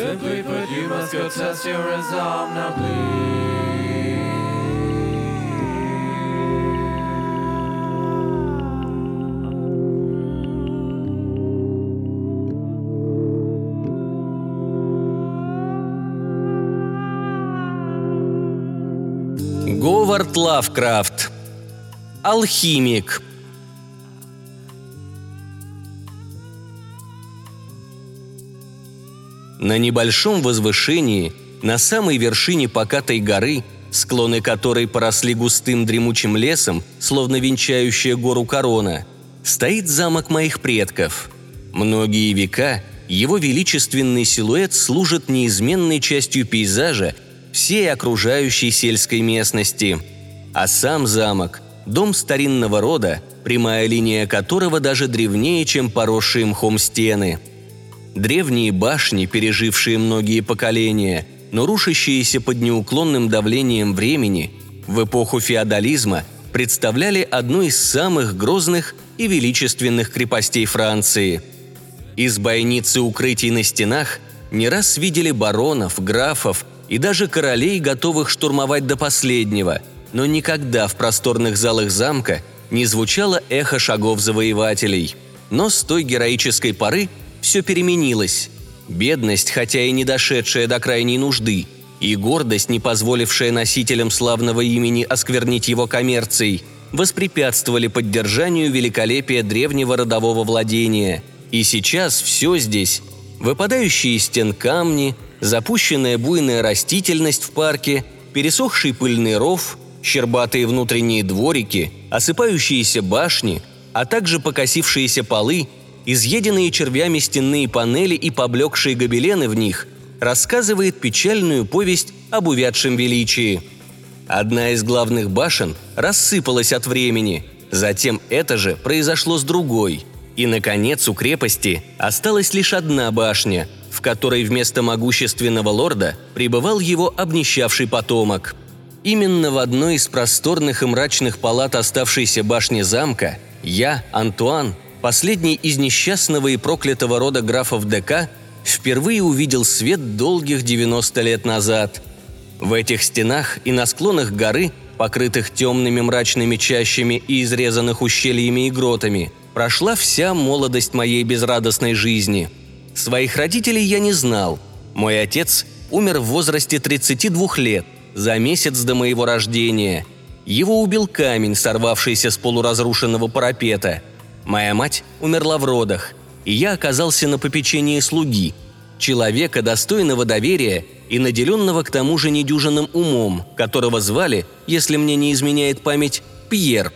Simply put, you must go test your resolve. Now please. Говард Лавкрафт. Алхимик. На небольшом возвышении, на самой вершине покатой горы, склоны которой поросли густым дремучим лесом, словно венчающая гору корона, стоит замок моих предков. Многие века его величественный силуэт служит неизменной частью пейзажа всей окружающей сельской местности. А сам замок – дом старинного рода, прямая линия которого даже древнее, чем поросшие мхом стены. Древние башни, пережившие многие поколения, но рушащиеся под неуклонным давлением времени, в эпоху феодализма представляли одну из самых грозных и величественных крепостей Франции. Из бойницы укрытий на стенах не раз видели баронов, графов и даже королей, готовых штурмовать до последнего, но никогда в просторных залах замка не звучало эхо шагов завоевателей. Но с той героической поры все переменилось. Бедность, хотя и не дошедшая до крайней нужды, и гордость, не позволившая носителям славного имени осквернить его коммерцией, воспрепятствовали поддержанию великолепия древнего родового владения. И сейчас все здесь – выпадающие из стен камни, запущенная буйная растительность в парке, пересохший пыльный ров, щербатые внутренние дворики, осыпающиеся башни, а также покосившиеся полы – изъеденные червями стенные панели и поблекшие гобелены в них, рассказывает печальную повесть об увядшем величии. Одна из главных башен рассыпалась от времени, затем это же произошло с другой. И, наконец, у крепости осталась лишь одна башня, в которой вместо могущественного лорда пребывал его обнищавший потомок. Именно в одной из просторных и мрачных палат оставшейся башни замка я, Антуан, последний из несчастного и проклятого рода графов ДК, впервые увидел свет долгих 90 лет назад. В этих стенах и на склонах горы, покрытых темными мрачными чащами и изрезанных ущельями и гротами, прошла вся молодость моей безрадостной жизни. Своих родителей я не знал. Мой отец умер в возрасте 32 лет, за месяц до моего рождения. Его убил камень, сорвавшийся с полуразрушенного парапета – Моя мать умерла в родах, и я оказался на попечении слуги, человека, достойного доверия и наделенного к тому же недюжинным умом, которого звали, если мне не изменяет память, Пьер.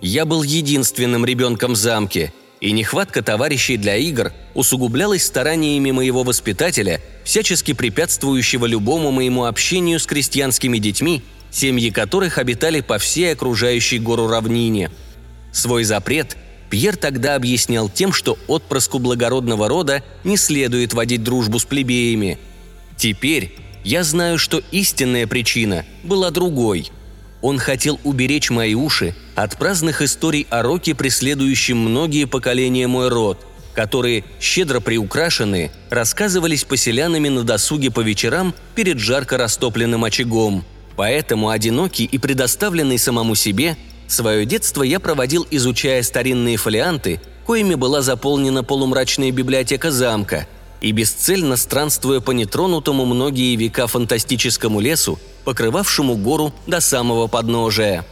Я был единственным ребенком в замке, и нехватка товарищей для игр усугублялась стараниями моего воспитателя, всячески препятствующего любому моему общению с крестьянскими детьми, семьи которых обитали по всей окружающей гору равнине. Свой запрет Пьер тогда объяснял тем, что отпрыску благородного рода не следует водить дружбу с плебеями. Теперь я знаю, что истинная причина была другой. Он хотел уберечь мои уши от праздных историй о роке, преследующем многие поколения мой род, которые, щедро приукрашенные, рассказывались поселянами на досуге по вечерам перед жарко растопленным очагом. Поэтому одинокий и предоставленный самому себе – Свое детство я проводил, изучая старинные фолианты, коими была заполнена полумрачная библиотека замка, и бесцельно странствуя по нетронутому многие века фантастическому лесу, покрывавшему гору до самого подножия.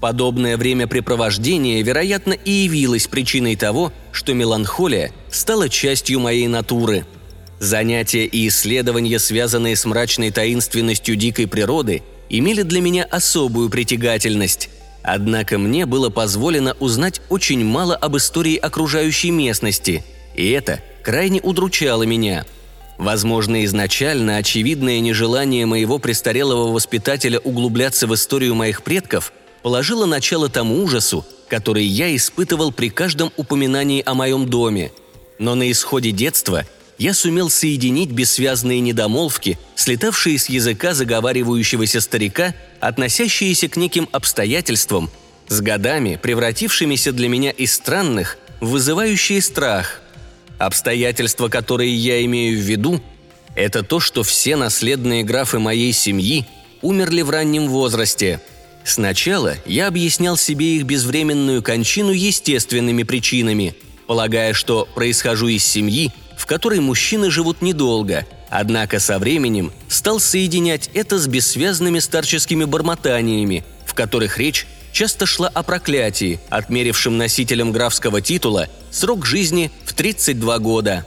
Подобное времяпрепровождение, вероятно, и явилось причиной того, что меланхолия стала частью моей натуры. Занятия и исследования, связанные с мрачной таинственностью дикой природы, имели для меня особую притягательность – Однако мне было позволено узнать очень мало об истории окружающей местности, и это крайне удручало меня. Возможно, изначально очевидное нежелание моего престарелого воспитателя углубляться в историю моих предков положило начало тому ужасу, который я испытывал при каждом упоминании о моем доме. Но на исходе детства я сумел соединить бессвязные недомолвки, слетавшие с языка заговаривающегося старика, относящиеся к неким обстоятельствам, с годами превратившимися для меня из странных, вызывающие страх. Обстоятельства, которые я имею в виду, Это то, что все наследные графы моей семьи умерли в раннем возрасте. Сначала я объяснял себе их безвременную кончину естественными причинами, полагая, что происхожу из семьи, в которой мужчины живут недолго, однако со временем стал соединять это с бессвязными старческими бормотаниями, в которых речь часто шла о проклятии, отмерившем носителям графского титула срок жизни в 32 года.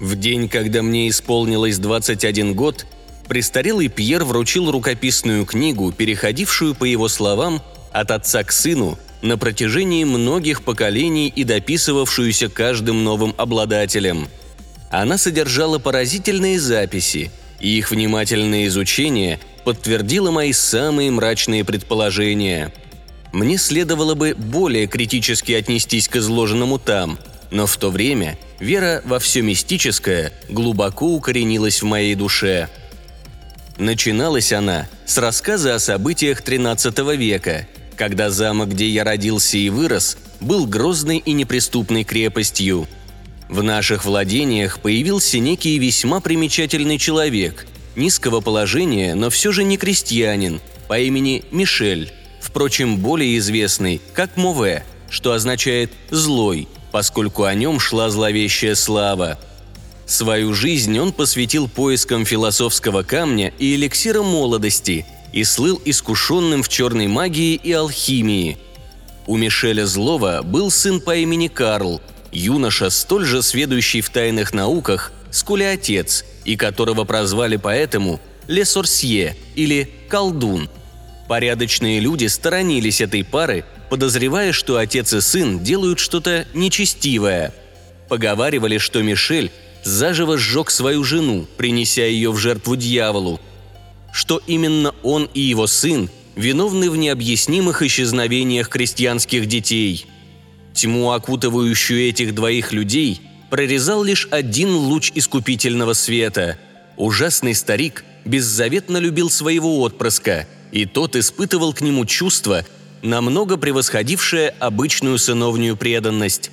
В день, когда мне исполнилось 21 год, престарелый Пьер вручил рукописную книгу, переходившую, по его словам, от отца к сыну на протяжении многих поколений и дописывавшуюся каждым новым обладателем. Она содержала поразительные записи, и их внимательное изучение подтвердило мои самые мрачные предположения. Мне следовало бы более критически отнестись к изложенному там, но в то время вера во все мистическое глубоко укоренилась в моей душе. Начиналась она с рассказа о событиях XIII века, когда замок, где я родился и вырос, был грозной и неприступной крепостью. В наших владениях появился некий весьма примечательный человек, низкого положения, но все же не крестьянин, по имени Мишель, впрочем, более известный как Мове, что означает «злой», поскольку о нем шла зловещая слава. Свою жизнь он посвятил поискам философского камня и эликсира молодости и слыл искушенным в черной магии и алхимии. У Мишеля Злого был сын по имени Карл, юноша, столь же сведущий в тайных науках, сколь и отец, и которого прозвали поэтому Лесорсье или Колдун. Порядочные люди сторонились этой пары подозревая, что отец и сын делают что-то нечестивое. Поговаривали, что Мишель заживо сжег свою жену, принеся ее в жертву дьяволу. Что именно он и его сын виновны в необъяснимых исчезновениях крестьянских детей. Тьму, окутывающую этих двоих людей, прорезал лишь один луч искупительного света. Ужасный старик беззаветно любил своего отпрыска, и тот испытывал к нему чувства, намного превосходившая обычную сыновнюю преданность.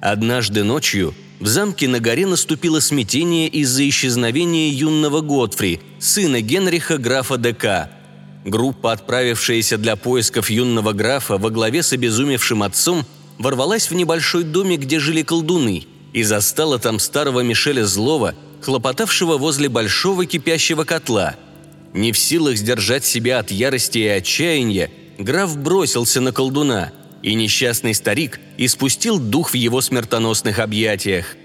Однажды ночью в замке на горе наступило смятение из-за исчезновения юного Готфри, сына Генриха графа ДК. Группа, отправившаяся для поисков юного графа во главе с обезумевшим отцом, ворвалась в небольшой домик, где жили колдуны, и застала там старого Мишеля Злого, хлопотавшего возле большого кипящего котла. Не в силах сдержать себя от ярости и отчаяния, граф бросился на колдуна, и несчастный старик испустил дух в его смертоносных объятиях.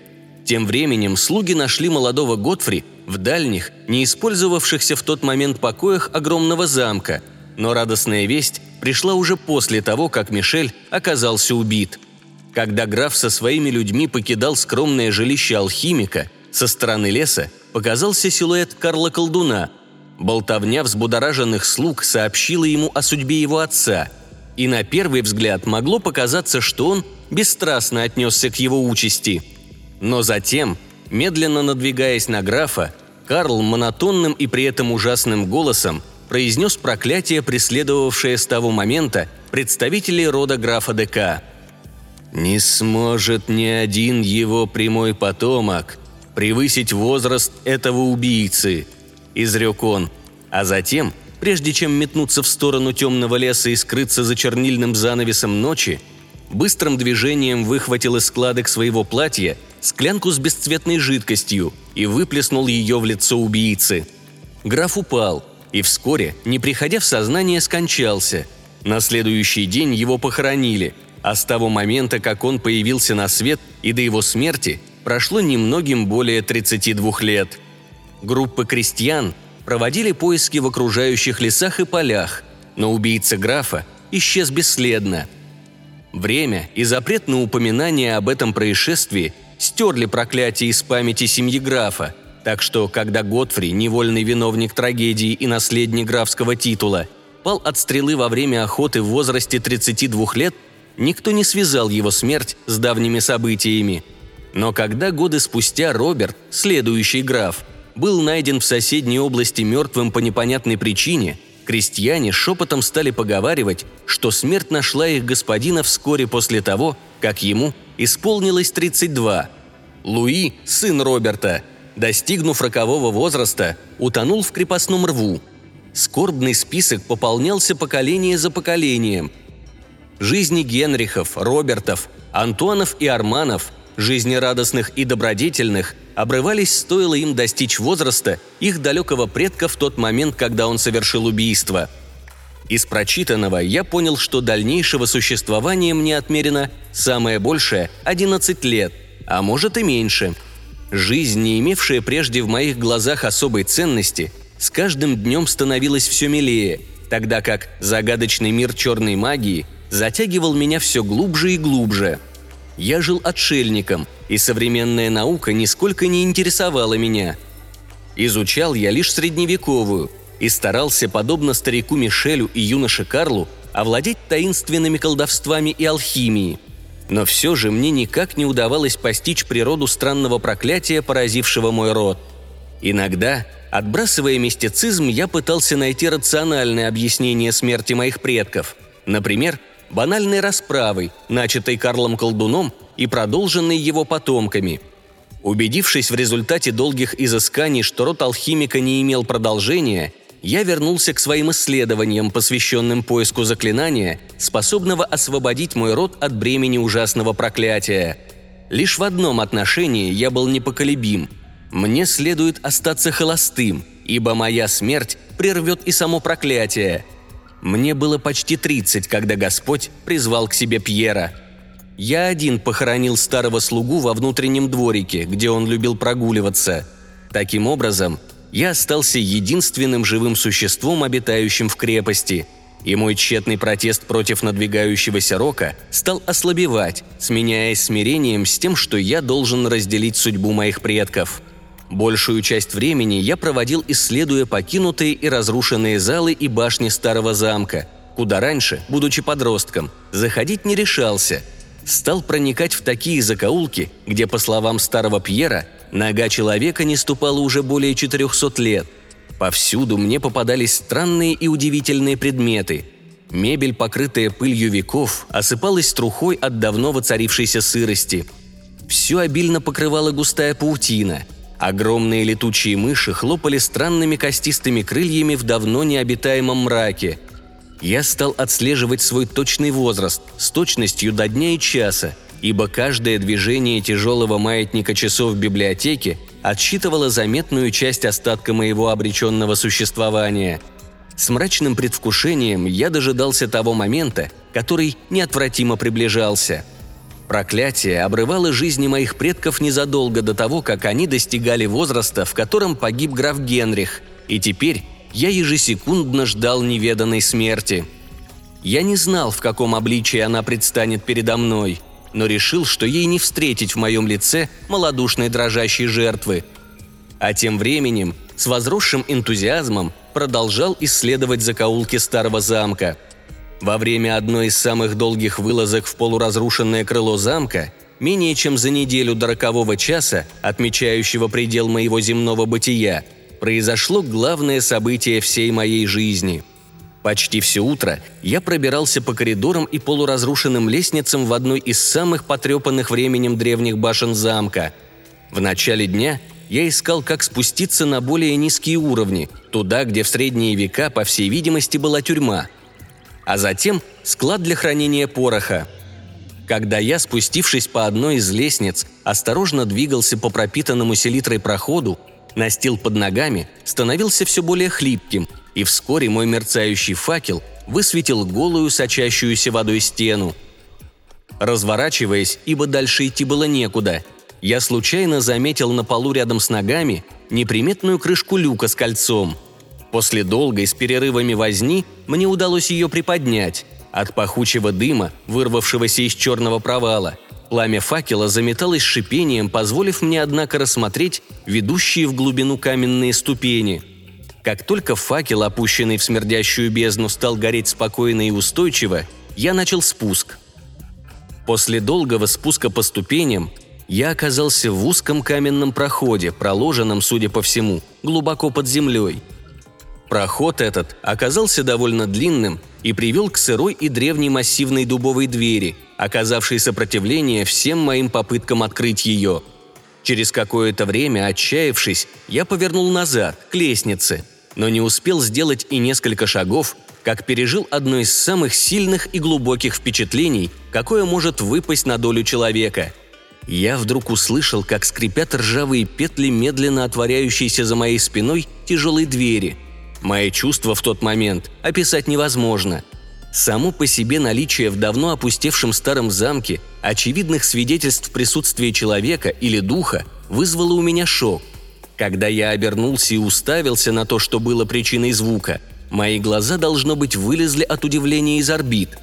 Тем временем слуги нашли молодого Готфри в дальних, не использовавшихся в тот момент покоях огромного замка, но радостная весть пришла уже после того, как Мишель оказался убит. Когда граф со своими людьми покидал скромное жилище алхимика, со стороны леса показался силуэт Карла Колдуна – Болтовня взбудораженных слуг сообщила ему о судьбе его отца, и на первый взгляд могло показаться, что он бесстрастно отнесся к его участи. Но затем, медленно надвигаясь на графа, Карл монотонным и при этом ужасным голосом произнес проклятие, преследовавшее с того момента представителей рода графа ДК. «Не сможет ни один его прямой потомок превысить возраст этого убийцы», – изрек он. А затем, прежде чем метнуться в сторону темного леса и скрыться за чернильным занавесом ночи, быстрым движением выхватил из складок своего платья склянку с бесцветной жидкостью и выплеснул ее в лицо убийцы. Граф упал и вскоре, не приходя в сознание, скончался. На следующий день его похоронили, а с того момента, как он появился на свет и до его смерти, прошло немногим более 32 лет – Группы крестьян проводили поиски в окружающих лесах и полях, но убийца графа исчез бесследно. Время и запрет на упоминание об этом происшествии стерли проклятие из памяти семьи графа, так что, когда Готфри, невольный виновник трагедии и наследник графского титула, пал от стрелы во время охоты в возрасте 32 лет, никто не связал его смерть с давними событиями. Но когда годы спустя Роберт, следующий граф, был найден в соседней области мертвым по непонятной причине, крестьяне шепотом стали поговаривать, что смерть нашла их господина вскоре после того, как ему исполнилось 32. Луи, сын Роберта, достигнув рокового возраста, утонул в крепостном рву. Скорбный список пополнялся поколение за поколением. Жизни Генрихов, Робертов, Антуанов и Арманов, жизнерадостных и добродетельных, обрывались, стоило им достичь возраста их далекого предка в тот момент, когда он совершил убийство. Из прочитанного я понял, что дальнейшего существования мне отмерено самое большее – 11 лет, а может и меньше. Жизнь, не имевшая прежде в моих глазах особой ценности, с каждым днем становилась все милее, тогда как загадочный мир черной магии затягивал меня все глубже и глубже. Я жил отшельником, и современная наука нисколько не интересовала меня. Изучал я лишь средневековую и старался, подобно старику Мишелю и юноше Карлу, овладеть таинственными колдовствами и алхимией. Но все же мне никак не удавалось постичь природу странного проклятия, поразившего мой род. Иногда, отбрасывая мистицизм, я пытался найти рациональное объяснение смерти моих предков. Например, банальной расправой, начатой Карлом Колдуном и продолженной его потомками. Убедившись в результате долгих изысканий, что род алхимика не имел продолжения, я вернулся к своим исследованиям, посвященным поиску заклинания, способного освободить мой род от бремени ужасного проклятия. Лишь в одном отношении я был непоколебим. Мне следует остаться холостым, ибо моя смерть прервет и само проклятие. Мне было почти 30, когда Господь призвал к себе Пьера. Я один похоронил старого слугу во внутреннем дворике, где он любил прогуливаться. Таким образом, я остался единственным живым существом, обитающим в крепости, и мой тщетный протест против надвигающегося рока стал ослабевать, сменяясь смирением с тем, что я должен разделить судьбу моих предков – Большую часть времени я проводил, исследуя покинутые и разрушенные залы и башни старого замка, куда раньше, будучи подростком, заходить не решался. Стал проникать в такие закоулки, где, по словам старого Пьера, нога человека не ступала уже более 400 лет. Повсюду мне попадались странные и удивительные предметы. Мебель, покрытая пылью веков, осыпалась трухой от давно воцарившейся сырости. Все обильно покрывала густая паутина – Огромные летучие мыши хлопали странными костистыми крыльями в давно необитаемом мраке. Я стал отслеживать свой точный возраст с точностью до дня и часа, ибо каждое движение тяжелого маятника часов в библиотеке отсчитывало заметную часть остатка моего обреченного существования. С мрачным предвкушением я дожидался того момента, который неотвратимо приближался – Проклятие обрывало жизни моих предков незадолго до того, как они достигали возраста, в котором погиб граф Генрих, и теперь я ежесекундно ждал неведанной смерти. Я не знал, в каком обличии она предстанет передо мной, но решил, что ей не встретить в моем лице малодушной дрожащей жертвы. А тем временем, с возросшим энтузиазмом, продолжал исследовать закоулки старого замка – во время одной из самых долгих вылазок в полуразрушенное крыло замка, менее чем за неделю до рокового часа, отмечающего предел моего земного бытия, произошло главное событие всей моей жизни. Почти все утро я пробирался по коридорам и полуразрушенным лестницам в одной из самых потрепанных временем древних башен замка. В начале дня я искал, как спуститься на более низкие уровни, туда, где в средние века, по всей видимости, была тюрьма – а затем склад для хранения пороха. Когда я, спустившись по одной из лестниц, осторожно двигался по пропитанному селитрой проходу, настил под ногами становился все более хлипким, и вскоре мой мерцающий факел высветил голую, сочащуюся водой стену. Разворачиваясь, ибо дальше идти было некуда, я случайно заметил на полу рядом с ногами неприметную крышку люка с кольцом – После долгой с перерывами возни мне удалось ее приподнять. От пахучего дыма, вырвавшегося из черного провала, пламя факела заметалось шипением, позволив мне, однако, рассмотреть ведущие в глубину каменные ступени. Как только факел, опущенный в смердящую бездну, стал гореть спокойно и устойчиво, я начал спуск. После долгого спуска по ступеням я оказался в узком каменном проходе, проложенном, судя по всему, глубоко под землей – Проход этот оказался довольно длинным и привел к сырой и древней массивной дубовой двери, оказавшей сопротивление всем моим попыткам открыть ее. Через какое-то время, отчаявшись, я повернул назад, к лестнице, но не успел сделать и несколько шагов, как пережил одно из самых сильных и глубоких впечатлений, какое может выпасть на долю человека. Я вдруг услышал, как скрипят ржавые петли медленно отворяющиеся за моей спиной тяжелой двери. Мои чувства в тот момент описать невозможно. Само по себе наличие в давно опустевшем старом замке очевидных свидетельств присутствия человека или духа вызвало у меня шок. Когда я обернулся и уставился на то, что было причиной звука – Мои глаза, должно быть, вылезли от удивления из орбит.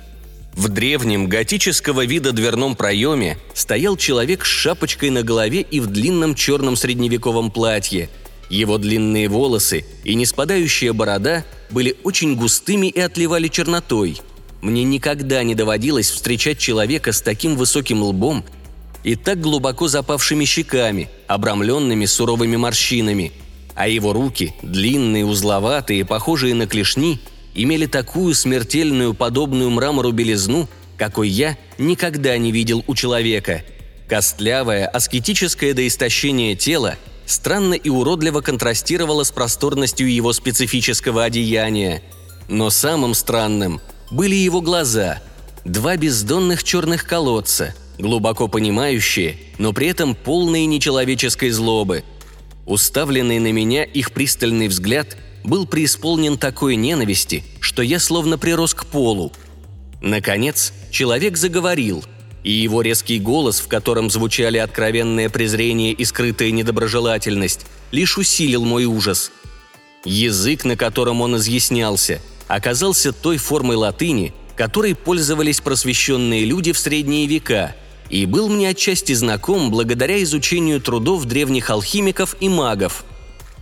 В древнем готического вида дверном проеме стоял человек с шапочкой на голове и в длинном черном средневековом платье. Его длинные волосы и неспадающая борода были очень густыми и отливали чернотой. Мне никогда не доводилось встречать человека с таким высоким лбом и так глубоко запавшими щеками, обрамленными суровыми морщинами – а его руки, длинные, узловатые, похожие на клешни, имели такую смертельную, подобную мрамору белизну, какой я никогда не видел у человека. Костлявое, аскетическое до истощения тело странно и уродливо контрастировало с просторностью его специфического одеяния. Но самым странным были его глаза – два бездонных черных колодца, глубоко понимающие, но при этом полные нечеловеческой злобы – Уставленный на меня их пристальный взгляд был преисполнен такой ненависти, что я словно прирос к полу. Наконец, человек заговорил, и его резкий голос, в котором звучали откровенное презрение и скрытая недоброжелательность, лишь усилил мой ужас. Язык, на котором он изъяснялся, оказался той формой латыни, которой пользовались просвещенные люди в средние века – и был мне отчасти знаком благодаря изучению трудов древних алхимиков и магов.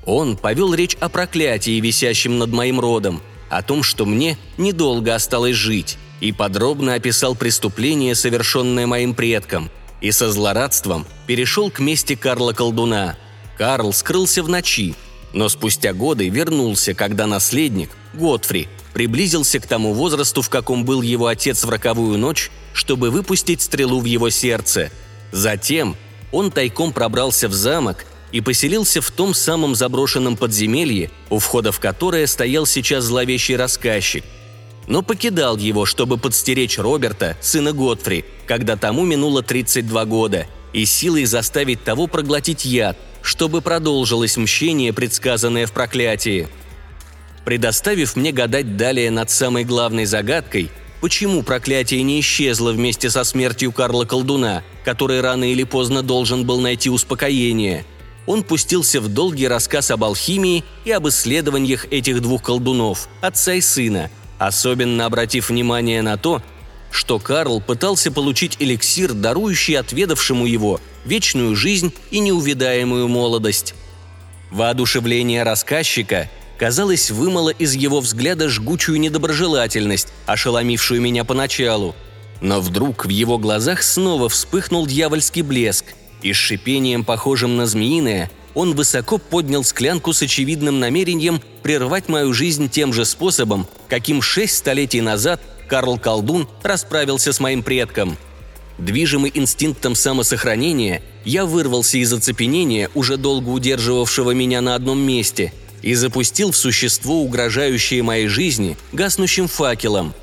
Он повел речь о проклятии, висящем над моим родом, о том, что мне недолго осталось жить, и подробно описал преступление, совершенное моим предком, и со злорадством перешел к мести Карла Колдуна. Карл скрылся в ночи, но спустя годы вернулся, когда наследник, Готфри, приблизился к тому возрасту, в каком был его отец в роковую ночь, чтобы выпустить стрелу в его сердце. Затем он тайком пробрался в замок и поселился в том самом заброшенном подземелье, у входа в которое стоял сейчас зловещий рассказчик. Но покидал его, чтобы подстеречь Роберта, сына Готфри, когда тому минуло 32 года, и силой заставить того проглотить яд, чтобы продолжилось мщение, предсказанное в проклятии. Предоставив мне гадать далее над самой главной загадкой, почему проклятие не исчезло вместе со смертью Карла Колдуна, который рано или поздно должен был найти успокоение. Он пустился в долгий рассказ об алхимии и об исследованиях этих двух колдунов, отца и сына, особенно обратив внимание на то, что Карл пытался получить эликсир, дарующий отведавшему его вечную жизнь и неувидаемую молодость. Воодушевление рассказчика казалось, вымыло из его взгляда жгучую недоброжелательность, ошеломившую меня поначалу. Но вдруг в его глазах снова вспыхнул дьявольский блеск, и с шипением, похожим на змеиное, он высоко поднял склянку с очевидным намерением прервать мою жизнь тем же способом, каким шесть столетий назад Карл Колдун расправился с моим предком. Движимый инстинктом самосохранения, я вырвался из оцепенения, уже долго удерживавшего меня на одном месте – и запустил в существо, угрожающее моей жизни, гаснущим факелом.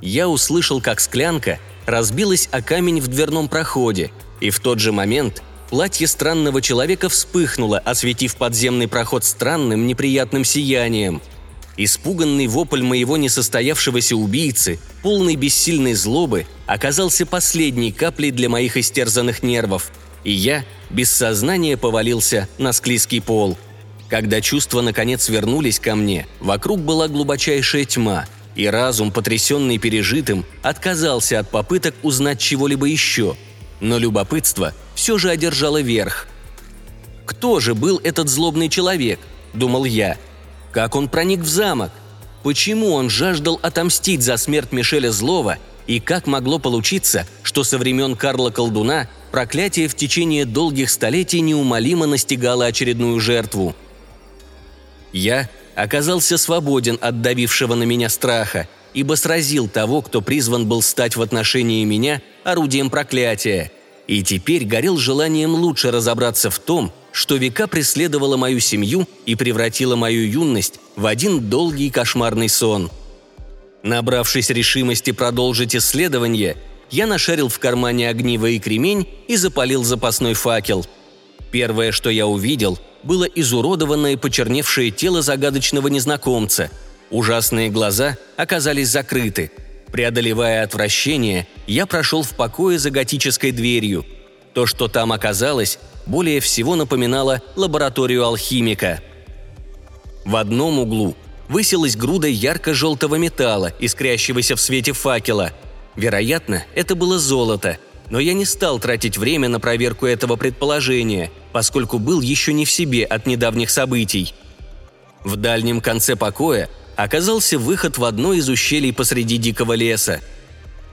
Я услышал, как склянка разбилась о камень в дверном проходе, и в тот же момент платье странного человека вспыхнуло, осветив подземный проход странным неприятным сиянием. Испуганный вопль моего несостоявшегося убийцы, полный бессильной злобы, оказался последней каплей для моих истерзанных нервов, и я без сознания повалился на склизкий пол – когда чувства наконец вернулись ко мне, вокруг была глубочайшая тьма, и разум, потрясенный пережитым, отказался от попыток узнать чего-либо еще. Но любопытство все же одержало верх. «Кто же был этот злобный человек?» – думал я. «Как он проник в замок? Почему он жаждал отомстить за смерть Мишеля Злова и как могло получиться, что со времен Карла Колдуна проклятие в течение долгих столетий неумолимо настигало очередную жертву – я оказался свободен от давившего на меня страха, ибо сразил того, кто призван был стать в отношении меня орудием проклятия. и теперь горел желанием лучше разобраться в том, что века преследовала мою семью и превратила мою юность в один долгий кошмарный сон. Набравшись решимости продолжить исследование, я нашарил в кармане огнивый кремень и запалил запасной факел. Первое, что я увидел, было изуродованное и почерневшее тело загадочного незнакомца. Ужасные глаза оказались закрыты. Преодолевая отвращение, я прошел в покое за готической дверью. То, что там оказалось, более всего напоминало лабораторию алхимика. В одном углу высилась груда ярко-желтого металла, искрящегося в свете факела. Вероятно, это было золото, но я не стал тратить время на проверку этого предположения, поскольку был еще не в себе от недавних событий. В дальнем конце покоя оказался выход в одно из ущелий посреди дикого леса.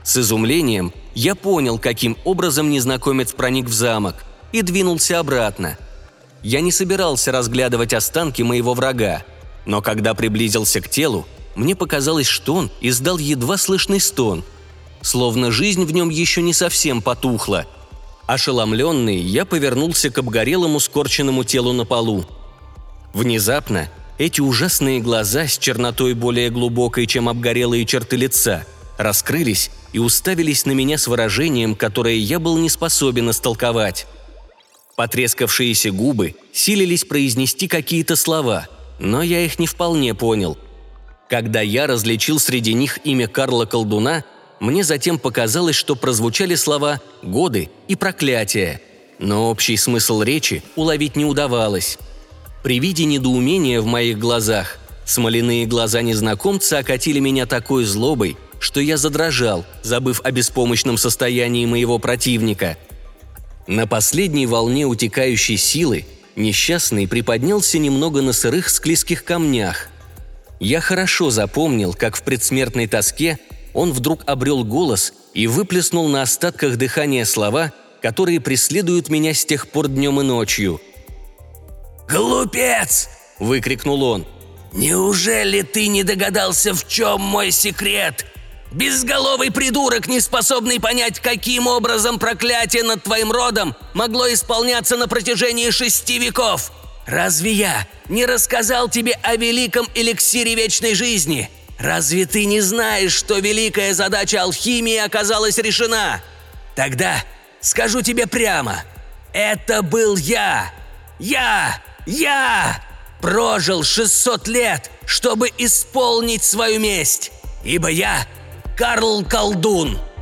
С изумлением я понял, каким образом незнакомец проник в замок – и двинулся обратно. Я не собирался разглядывать останки моего врага, но когда приблизился к телу, мне показалось, что он издал едва слышный стон, словно жизнь в нем еще не совсем потухла. Ошеломленный, я повернулся к обгорелому скорченному телу на полу. Внезапно эти ужасные глаза с чернотой более глубокой, чем обгорелые черты лица, раскрылись и уставились на меня с выражением, которое я был не способен истолковать. Потрескавшиеся губы силились произнести какие-то слова, но я их не вполне понял. Когда я различил среди них имя Карла Колдуна, мне затем показалось, что прозвучали слова «годы» и «проклятие», но общий смысл речи уловить не удавалось. При виде недоумения в моих глазах смоляные глаза незнакомца окатили меня такой злобой, что я задрожал, забыв о беспомощном состоянии моего противника – на последней волне утекающей силы несчастный приподнялся немного на сырых склизких камнях. Я хорошо запомнил, как в предсмертной тоске он вдруг обрел голос и выплеснул на остатках дыхания слова, которые преследуют меня с тех пор днем и ночью. «Глупец!» – выкрикнул он. «Неужели ты не догадался, в чем мой секрет? Безголовый придурок, не способный понять, каким образом проклятие над твоим родом могло исполняться на протяжении шести веков. Разве я не рассказал тебе о великом эликсире вечной жизни? Разве ты не знаешь, что великая задача алхимии оказалась решена? Тогда скажу тебе прямо, это был я. Я, я прожил 600 лет, чтобы исполнить свою месть, ибо я Карл Колдун –